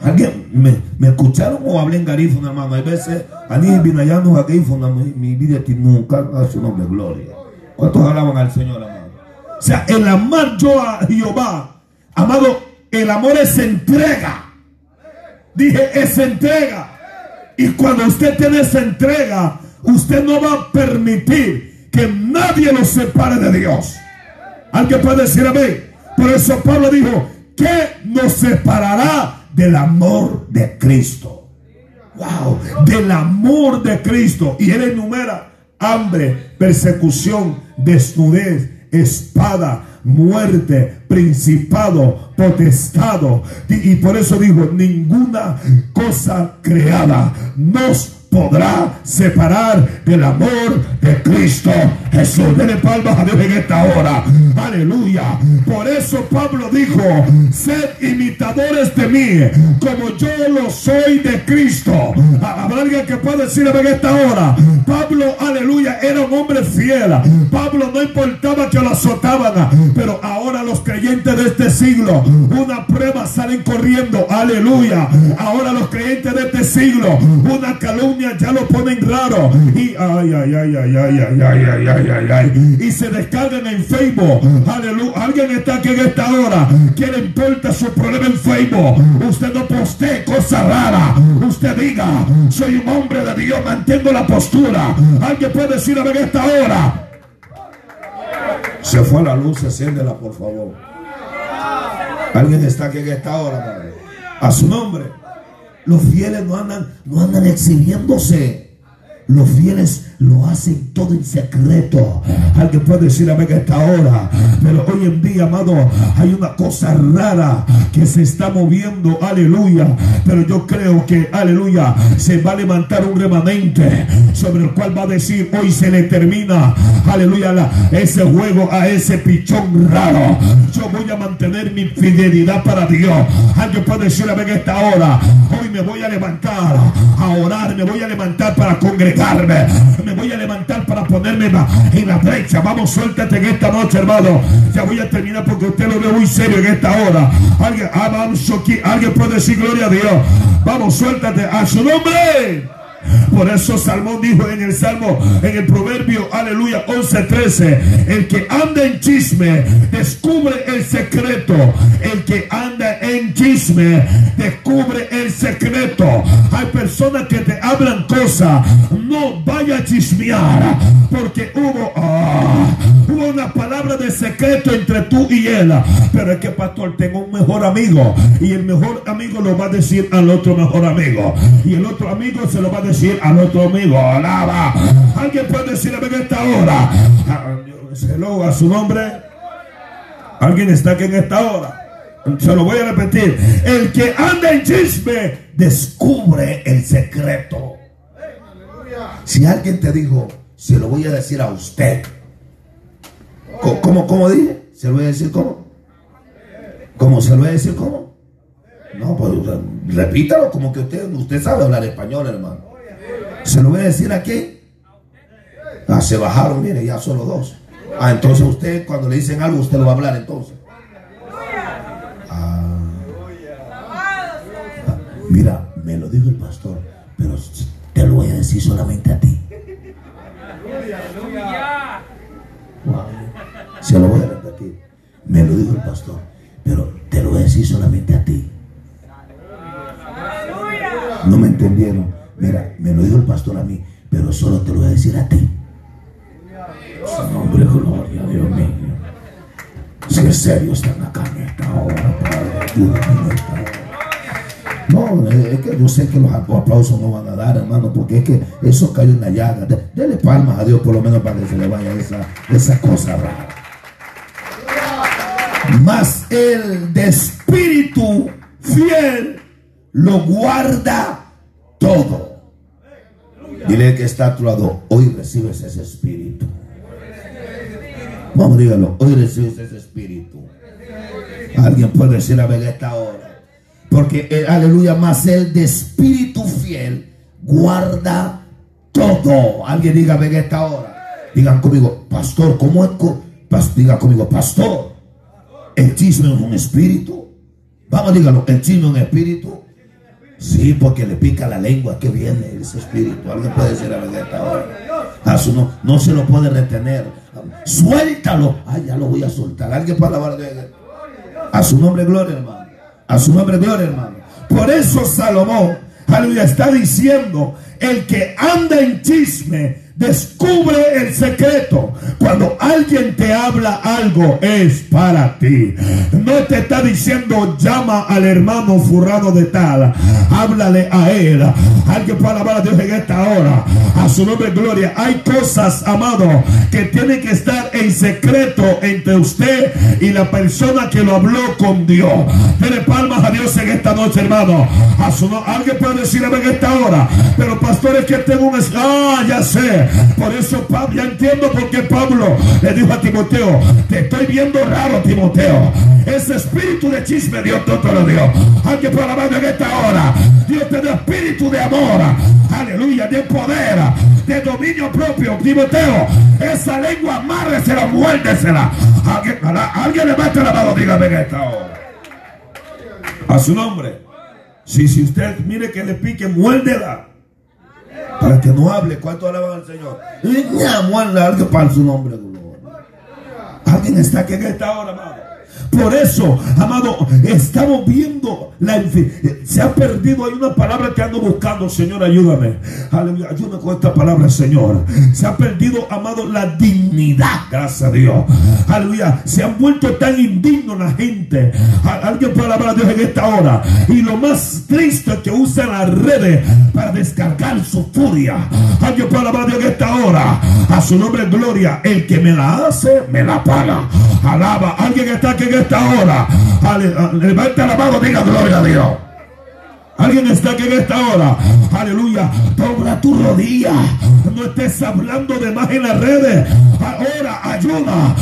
¿Alguien me, me escucharon o hablé en garífono, hermano? Hay veces, mi, vida nunca a su nombre, gloria. ¿Cuántos alaban al Señor, amado? O sea, el amar yo a Jehová, amado, el amor es entrega. Dije, es entrega. Y cuando usted tiene esa entrega, usted no va a permitir que nadie lo separe de Dios. Alguien puede decir amén. Por eso Pablo dijo, ¿qué nos separará del amor de Cristo. Wow, del amor de Cristo. Y él enumera hambre, persecución, desnudez, espada, muerte, principado, potestado. Y, por eso dijo, ninguna cosa creada nos podrá separar del amor de Cristo Jesús. Dele palmas a Dios en esta hora. Aleluya. Por eso Pablo dijo, sed imitadores de mí, como yo lo soy de Cristo. Habrá alguien que pueda decir en esta hora. Pablo, aleluya, era un hombre fiel. Pablo no importaba que lo azotaban, pero ahora los creyentes de este siglo, una prueba salen corriendo. Aleluya. Ahora los creyentes de este siglo, una calumnia ya lo ponen raro. Y ay, ay, ay, ay, ay, ay, ay, ay, ay, ay, Y se descargan en Facebook. Aleluya. Alguien está aquí en esta hora. ¿Quién importa su problema en Facebook? Usted no postee cosas raras. Usted diga, soy un hombre de Dios, mantengo la postura. Alguien puede decir en esta hora. Se fue la luz, enciéndela, por favor. Alguien está aquí en esta hora, A su nombre. Los fieles no andan, no andan exhibiéndose. Los fieles lo hacen todo en secreto. Alguien puede decir a que esta hora. Pero hoy en día, amado, hay una cosa rara que se está moviendo. Aleluya. Pero yo creo que, aleluya, se va a levantar un remanente sobre el cual va a decir, hoy se le termina, aleluya, ese juego a ese pichón raro. Yo voy a mantener mi fidelidad para Dios. Alguien puede decir a que esta hora. Hoy me voy a levantar a orar, me voy a levantar para congregarme a para ponerme en la brecha. Vamos, suéltate en esta noche, hermano. Ya voy a terminar porque usted lo ve muy serio en esta hora. Alguien, ah, alguien puede decir gloria a Dios. Vamos, suéltate a su nombre. Por eso Salmón dijo en el Salmo, en el Proverbio, aleluya, 11:13, el que anda en chisme descubre el secreto. El que anda en chisme descubre el secreto. Hay personas que te hablan cosas, no vaya a chismear, porque hubo, ah, hubo una palabra de secreto entre tú y él. Pero es que, pastor, tengo un mejor amigo y el mejor amigo lo va a decir al otro mejor amigo y el otro amigo se lo va a decir decir a nuestro amigo, alaba. Alguien puede decirle en esta hora, lo a su nombre. Alguien está aquí en esta hora. Se lo voy a repetir. El que anda en chisme descubre el secreto. Si alguien te dijo, se lo voy a decir a usted. ¿Cómo, cómo dije? ¿Se lo voy a decir cómo? ¿Cómo se lo voy a decir cómo? No, pues repítalo como que usted, usted sabe hablar español, hermano. Se lo voy a decir aquí. Ah, se bajaron, mire, ya solo dos. Ah, entonces usted cuando le dicen algo, usted lo va a hablar entonces. Ah, mira, me lo dijo el pastor, pero te lo voy a decir solamente a ti. Se lo voy a repetir. Me lo dijo el pastor, pero te lo voy a decir solamente a ti. No me entendieron. Mira, me lo dijo el pastor a mí, pero solo te lo voy a decir a ti. Su nombre, gloria, Dios mío. Si es serio están acá en esta hora, Padre. No, es que yo sé que los aplausos no van a dar, hermano, porque es que eso cayó en la llaga. Dele palmas a Dios por lo menos para que se le vaya esa, esa cosa rara. Mas el de espíritu fiel lo guarda todo. Dile que está a hoy recibes ese espíritu. Vamos, dígalo, hoy recibes ese espíritu. Alguien puede decir a ver esta hora. Porque, el, aleluya, más el de espíritu fiel guarda todo. Alguien diga, ven esta hora. Digan conmigo, pastor, ¿cómo es? diga conmigo, pastor, el chisme es un espíritu. Vamos, dígalo, el chisme es un espíritu. Sí, porque le pica la lengua que viene ese espíritu. Alguien puede decir a. A su no, no se lo puede retener. Suéltalo. Ay, ya lo voy a soltar. Alguien para la A su nombre, gloria, hermano. A su nombre, gloria, hermano. Por eso Salomón, aleluya, está diciendo: el que anda en chisme Descubre el secreto. Cuando alguien te habla algo es para ti. No te está diciendo llama al hermano furrado de tal. Háblale a él. Alguien puede alabar a Dios en esta hora. A su nombre gloria. Hay cosas, amado, que tienen que estar en secreto entre usted y la persona que lo habló con Dios. Dele palmas a Dios en esta noche, hermano. A su Alguien puede decirle en esta hora. Pero pastores que tengo un... Ah, ya sé. Por eso Pablo, ya entiendo por qué Pablo le dijo a Timoteo, te estoy viendo raro, Timoteo. Ese espíritu de chisme Dios no te lo dio. Aunque por la en esta hora, Dios te dio espíritu de amor, aleluya, de poder, de dominio propio. Timoteo, esa lengua amárresela, muérdesela. Alguien, alguien levante la mano, dígame en esta hora. A su nombre. Si, si usted mire que le pique, muérdela. Para que no hable, ¿cuánto alaban al Señor? Y algo para su nombre. Alguien está aquí en esta hora. Por eso, amado, estamos viendo la se ha perdido. Hay una palabra que ando buscando, Señor, ayúdame. Aleluya, ayúdame con esta palabra, Señor. Se ha perdido, amado, la dignidad. Gracias a Dios. Aleluya, se han vuelto tan indignos la gente. Alguien puede hablar a Dios en esta hora. Y lo más triste es que usan las redes para descargar su furia. Alguien puede hablar a Dios en esta hora. A su nombre, gloria. El que me la hace, me la paga. Alaba. Alguien está aquí esta hora. Levanta la mano, diga gloria a Dios. Alguien está aquí en esta hora. Aleluya. Dobla tu rodilla. No estés hablando de más en las redes. Ahora, ayuda.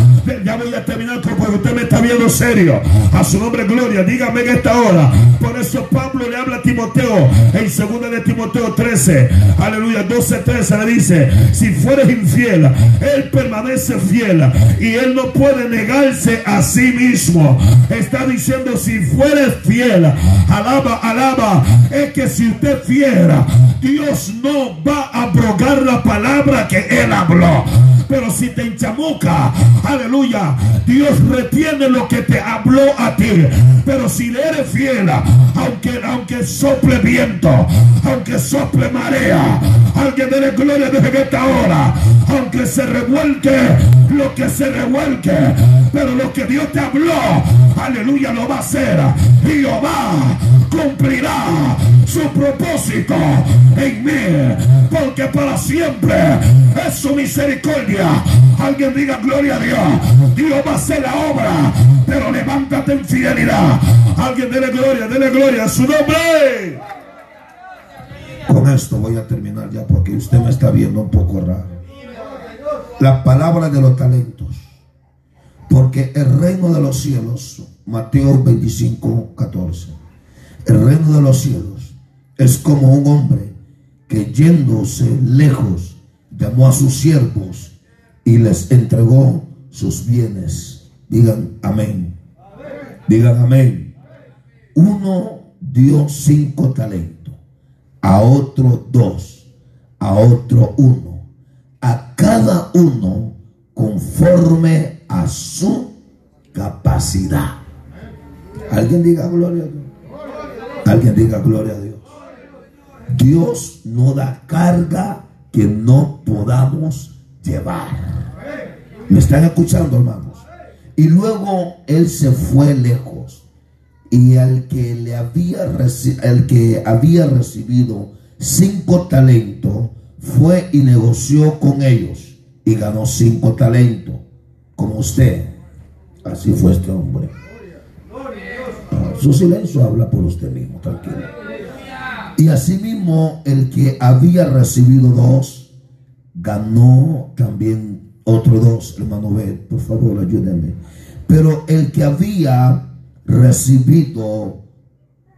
Ya voy a terminar porque usted me está viendo serio. A su nombre, gloria. Dígame en esta hora. Por eso Pablo le habla a Timoteo. En 2 de Timoteo 13. Aleluya. 12, 13 le dice: Si fueres infiel, él permanece fiel. Y él no puede negarse a sí mismo. Está diciendo: Si fueres fiel, alaba, alaba es que si usted fiera, Dios no va a abrogar la palabra que Él habló. Pero si te enchamuca, aleluya, Dios retiene lo que te habló a ti. Pero si le eres fiel, aunque, aunque sople viento, aunque sople marea, alguien de la gloria desde esta hora, aunque se revuelque lo que se revuelque, pero lo que Dios te habló, aleluya, lo va a hacer. Jehová cumplirá su propósito en mí, porque para siempre es su misericordia. Alguien diga gloria a Dios. Dios va a hacer la obra, pero levántate en fidelidad. Alguien dele gloria, dele gloria a su nombre. Con esto voy a terminar ya porque usted me está viendo un poco raro. La palabra de los talentos. Porque el reino de los cielos, Mateo 25, 14 el reino de los cielos es como un hombre que yéndose lejos llamó a sus siervos y les entregó sus bienes. Digan amén. Digan amén. Uno dio cinco talentos, a otro dos, a otro uno, a cada uno conforme a su capacidad. Alguien diga gloria a Dios. Alguien diga gloria a Dios. Dios no da carga que no podamos llevar. ¿Me están escuchando, hermanos? Y luego él se fue lejos. Y al que le había, el que había recibido cinco talentos, fue y negoció con ellos y ganó cinco talentos, como usted. Así fue este hombre. Su silencio habla por usted mismo, tranquilo. Y asimismo el que había recibido dos, ganó también otro dos, hermano B, por favor, ayúdenme. Pero el que había recibido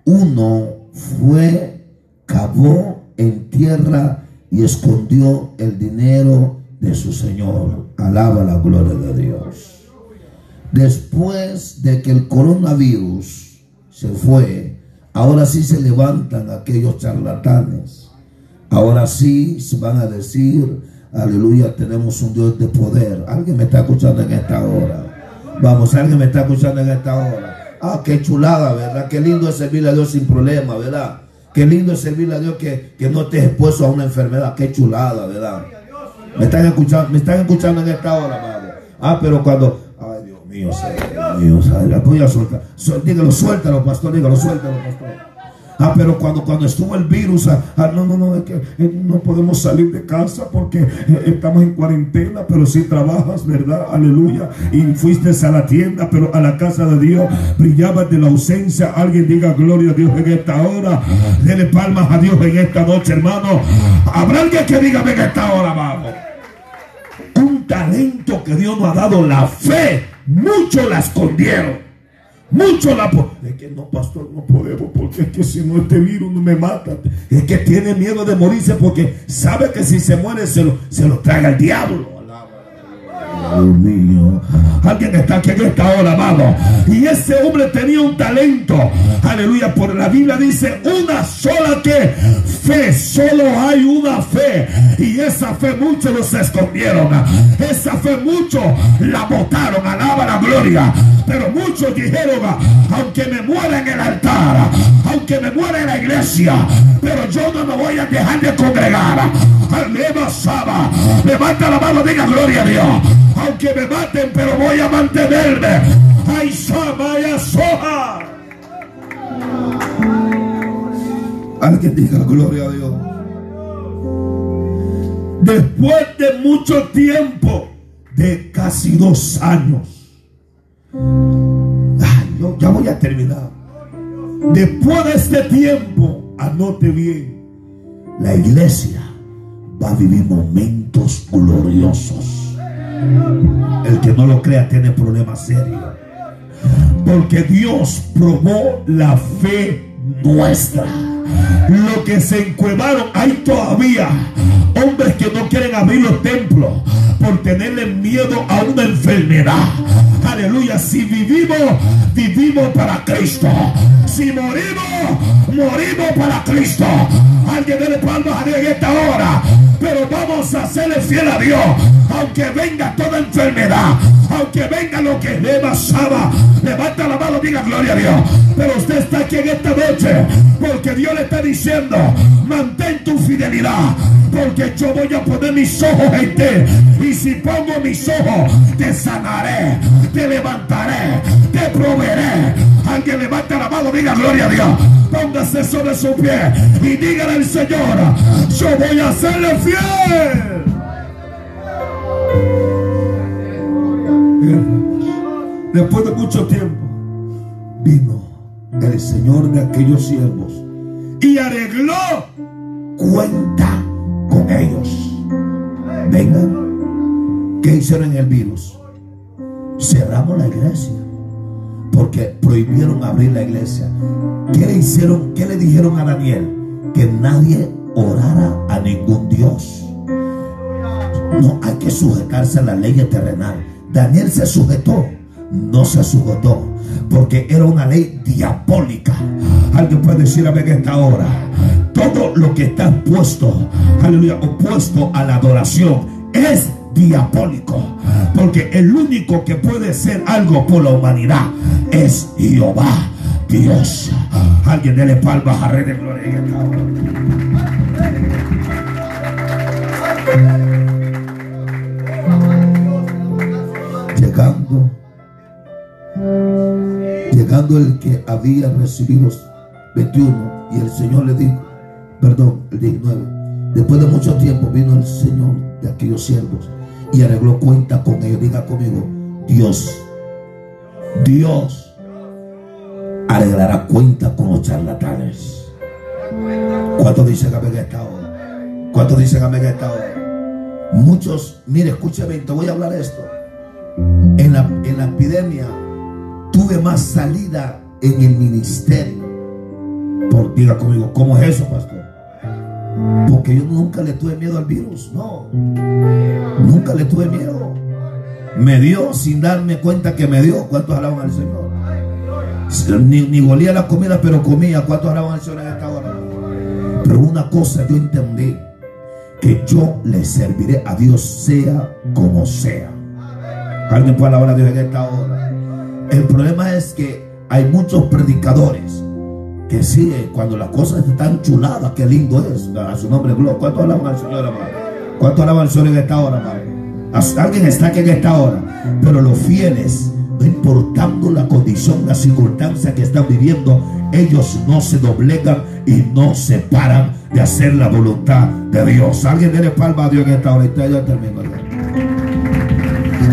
uno fue, cavó en tierra y escondió el dinero de su Señor. Alaba la gloria de Dios. Después de que el coronavirus se fue, ahora sí se levantan aquellos charlatanes. Ahora sí se van a decir, aleluya, tenemos un Dios de poder. Alguien me está escuchando en esta hora. Vamos, alguien me está escuchando en esta hora. Ah, qué chulada, ¿verdad? Qué lindo es servirle a Dios sin problema, ¿verdad? Qué lindo es servirle a Dios que, que no estés expuesto a una enfermedad. Qué chulada, ¿verdad? Me están escuchando, me están escuchando en esta hora, madre. Ah, pero cuando. Dios Dios, voy a soltar. Dígalo, suéltalo, pastor, dígalo, suéltalo, pastor. Ah, pero cuando, cuando estuvo el virus, ah, ah no, no, no, es que eh, no podemos salir de casa porque eh, estamos en cuarentena, pero si trabajas, ¿verdad? Aleluya. Y fuiste a la tienda, pero a la casa de Dios brillabas de la ausencia. Alguien diga gloria a Dios en esta hora. Dele palmas a Dios en esta noche, hermano. Habrá alguien que diga en esta hora, vamos. Un talento que Dios nos ha dado, la fe, muchos la escondieron. Mucho la Es que no, pastor, no podemos, porque es que si no este virus no me mata. Es que tiene miedo de morirse porque sabe que si se muere se lo, se lo traga el diablo. Alguien está aquí en esta hora, amado. Y ese hombre tenía un talento. Aleluya. Por la Biblia dice una sola que fe. Solo hay una fe. Y esa fe muchos los escondieron. Esa fe muchos la botaron. Alaba la gloria. Pero muchos dijeron, aunque me muera en el altar, aunque me muera en la iglesia, pero yo no me voy a dejar de congregar. Levanta la mano, diga gloria a Dios aunque me maten, pero voy a mantenerme. Ay, Samaya Soja. Alguien diga gloria a Dios. Después de mucho tiempo, de casi dos años, ay, ya voy a terminar. Después de este tiempo, anote bien, la iglesia va a vivir momentos gloriosos. El que no lo crea tiene problemas serios. Porque Dios probó la fe nuestra. Lo que se encuevaron, hay todavía hombres que no quieren abrir los templos por tenerle miedo a una enfermedad. Aleluya, si vivimos, vivimos para Cristo. Si morimos, morimos para Cristo. Alguien dele palmas a Dios en esta hora. Pero vamos a serle fiel a Dios. Aunque venga toda enfermedad. Aunque venga lo que le pasaba. Levanta la mano, diga gloria a Dios. Pero usted está aquí en esta noche. Porque Dios le está diciendo. Mantén tu fidelidad. Porque yo voy a poner mis ojos en ti. Y si pongo mis ojos, te sanaré. Te levantaré. Te proveeré. Alguien levanta la mano, diga gloria a Dios. Póngase sobre su pie. Y dígale al Señor. Yo voy a serle fiel. Después de mucho tiempo, vino el Señor de aquellos siervos y arregló cuenta con ellos. Vengan, ¿qué hicieron en el virus? Cerramos la iglesia porque prohibieron abrir la iglesia. ¿Qué le hicieron? ¿Qué le dijeron a Daniel? Que nadie orara a ningún Dios. No hay que sujetarse a la ley terrenal. Daniel se sujetó, no se sujetó, porque era una ley diabólica. Alguien puede decir a ver esta hora, todo lo que está puesto, aleluya, opuesto a la adoración es diabólico. Porque el único que puede hacer algo por la humanidad es Jehová, Dios. Alguien dele palmas a Rey de Gloria. Llegando, llegando el que había recibido 21 y el Señor le dijo, perdón, el 19, después de mucho tiempo vino el Señor de aquellos siervos y arregló cuenta con ellos. Diga conmigo, Dios, Dios arreglará cuenta con los charlatanes. ¿Cuánto dicen amén en esta hora? ¿Cuánto dicen en esta hora? Muchos, mire, escúcheme, te voy a hablar esto. En la, en la epidemia tuve más salida en el ministerio. Por, diga conmigo, ¿cómo es eso, pastor? Porque yo nunca le tuve miedo al virus, no. Nunca le tuve miedo. Me dio sin darme cuenta que me dio. ¿Cuántos alaban al Señor? Ni, ni golía la comida, pero comía. ¿Cuántos alaban al Señor en esta hora? Pero una cosa yo entendí, que yo le serviré a Dios sea como sea. Alguien puede alabar a Dios en esta hora. El problema es que hay muchos predicadores que sí, cuando las cosas están chuladas, qué lindo es. A su nombre, gloria. ¿Cuánto alaban al Señor, amado? ¿Cuánto alaban al Señor en esta hora, amado? Alguien está aquí en esta hora. Pero los fieles, no importando la condición, la circunstancia que están viviendo, ellos no se doblegan y no se paran de hacer la voluntad de Dios. Alguien dele palma a Dios en esta hora. Y ya termino.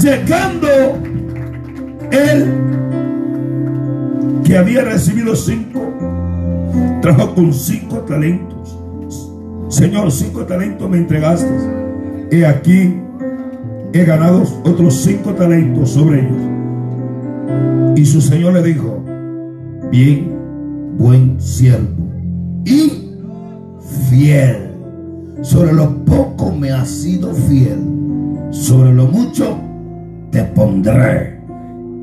Llegando él que había recibido cinco, trajo con cinco talentos. Señor, cinco talentos me entregaste. He aquí, he ganado otros cinco talentos sobre ellos. Y su Señor le dijo, bien, buen siervo y fiel. Sobre lo poco me has sido fiel. Sobre lo mucho te pondré.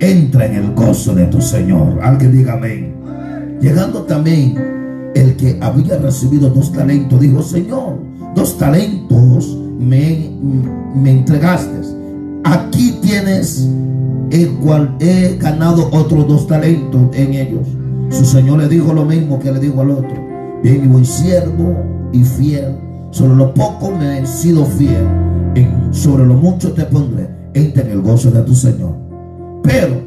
Entra en el gozo de tu Señor. Alguien diga amén. Llegando también el que había recibido dos talentos, dijo, Señor, dos talentos me, me entregaste. Aquí tienes el cual he ganado otros dos talentos en ellos. Su Señor le dijo lo mismo que le dijo al otro. Bien y buen siervo y fiel. Sobre lo poco me he sido fiel. Sobre lo mucho te pondré. Entra en el gozo de tu Señor. Pero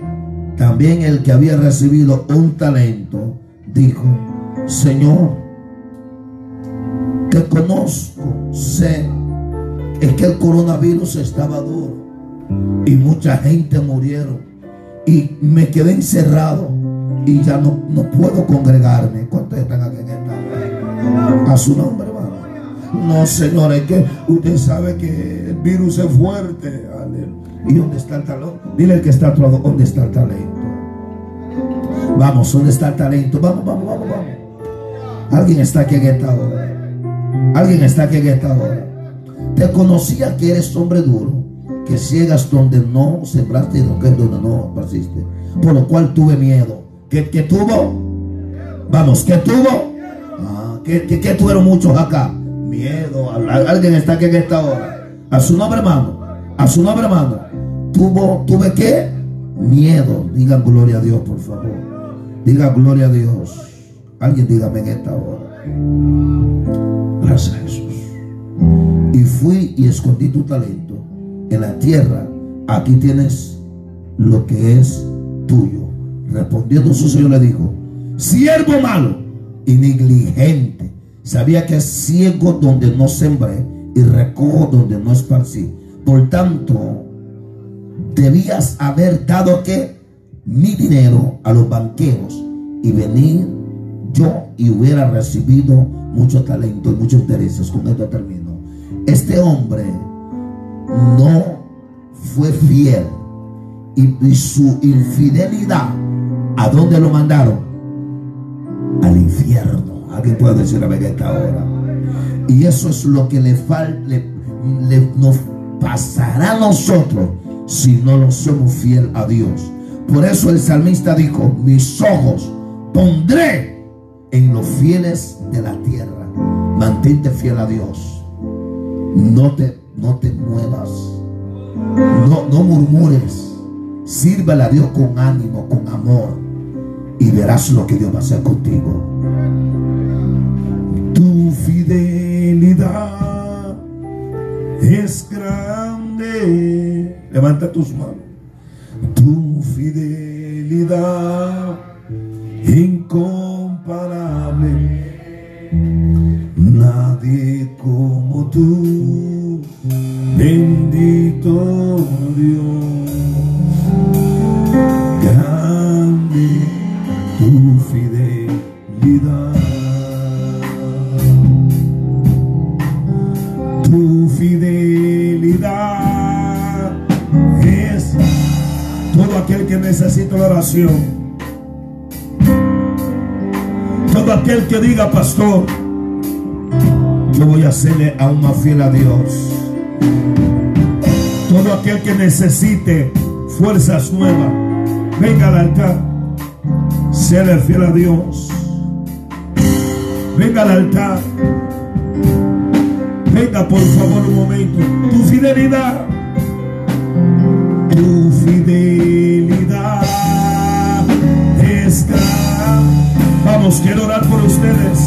también el que había recibido un talento dijo, Señor, te conozco, sé, es que el coronavirus estaba duro y mucha gente murieron y me quedé encerrado y ya no, no puedo congregarme. ¿Cuántos están aquí en esta? A su nombre, hermano. No, Señor, es que usted sabe que el virus es fuerte. ¿Y dónde está el talento? Dile al que está a tu lado, ¿dónde está el talento? Vamos, ¿dónde está el talento? Vamos, vamos, vamos, vamos. Alguien está aquí en esta hora. Alguien está aquí en esta hora. Te conocía que eres hombre duro, que ciegas donde no sembraste y donde no persiste. Por lo cual tuve miedo. ¿Qué, tuvo? Vamos, ¿qué tuvo? Ah, ¿qué, qué, qué tuvieron muchos acá? Miedo. Alguien está aquí en esta hora. A su nombre, hermano. A su nombre, hermano. Tuvo, tuve qué? Miedo. Digan gloria a Dios, por favor. Diga gloria a Dios. Alguien dígame en esta hora. Gracias a Jesús. Y fui y escondí tu talento en la tierra. Aquí tienes lo que es tuyo. Respondiendo su Señor le dijo, siervo malo y negligente. Sabía que ciego donde no sembré y recojo donde no esparcí. Por tanto, debías haber dado que mi dinero a los banqueros y venir yo y hubiera recibido mucho talento y muchos intereses. Con esto termino. Este hombre no fue fiel y, su infidelidad, ¿a dónde lo mandaron? Al infierno. Alguien puede decir a esta hora. Y eso es lo que le falta, le, nos pasará a nosotros si no lo somos fiel a Dios. Por eso el salmista dijo, mis ojos pondré en los fieles de la tierra. Mantente fiel a Dios. No te, no te muevas. No, no murmures. Sírvale a Dios con ánimo, con amor. Y verás lo que Dios va a hacer contigo. Tu fidelidad es grande. Levanta tus manos. Fidelidad incomparable. Nadie como tú, bendito Dios. Que necesita la oración. Todo aquel que diga, pastor, yo voy a hacerle aún más fiel a Dios. Todo aquel que necesite fuerzas nuevas, venga al altar, séle fiel a Dios. Venga al altar. Venga por favor un momento. Tu fidelidad. Tu fidelidad es. Vamos, quiero orar por ustedes.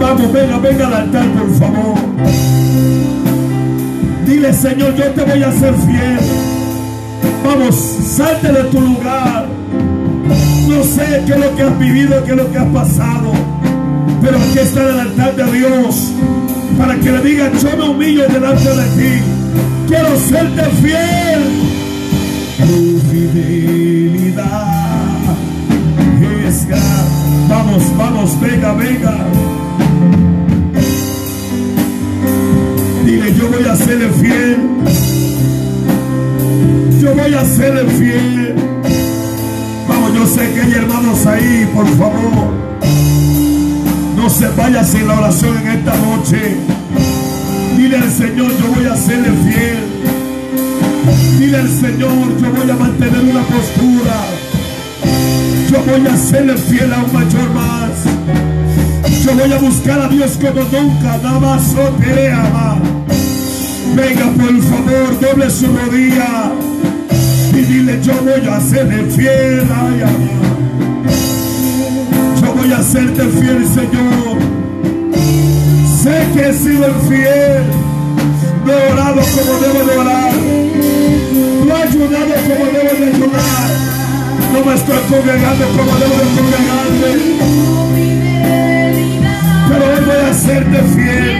Vamos, venga, venga al altar, por favor. Dile, Señor, yo te voy a ser fiel. Vamos, salte de tu lugar. No sé qué es lo que has vivido, qué es lo que has pasado. Pero aquí está el altar de Dios. Para que le diga, yo me humillo delante de ti. Quiero serte fiel. Tu fidelidad es gran. Vamos, vamos, venga, venga. Dile, yo voy a serle fiel. Yo voy a serle fiel. Vamos, yo sé que hay hermanos ahí, por favor. No se vaya sin la oración en esta noche. Dile al Señor, yo voy a serle fiel. Dile al Señor, yo voy a mantener una postura. Yo voy a serle fiel a un mayor más. Yo voy a buscar a Dios como nunca. Nada más más. Venga, por favor, doble su rodilla. Y dile, yo voy a serle fiel. Ay. Yo voy a serte fiel, Señor. Sé que he sido fiel. No he orado como debo de orar. No he ayudado como debo de ayudar. No me estoy congregando como debo de congregarme. Pero hoy voy a serte fiel.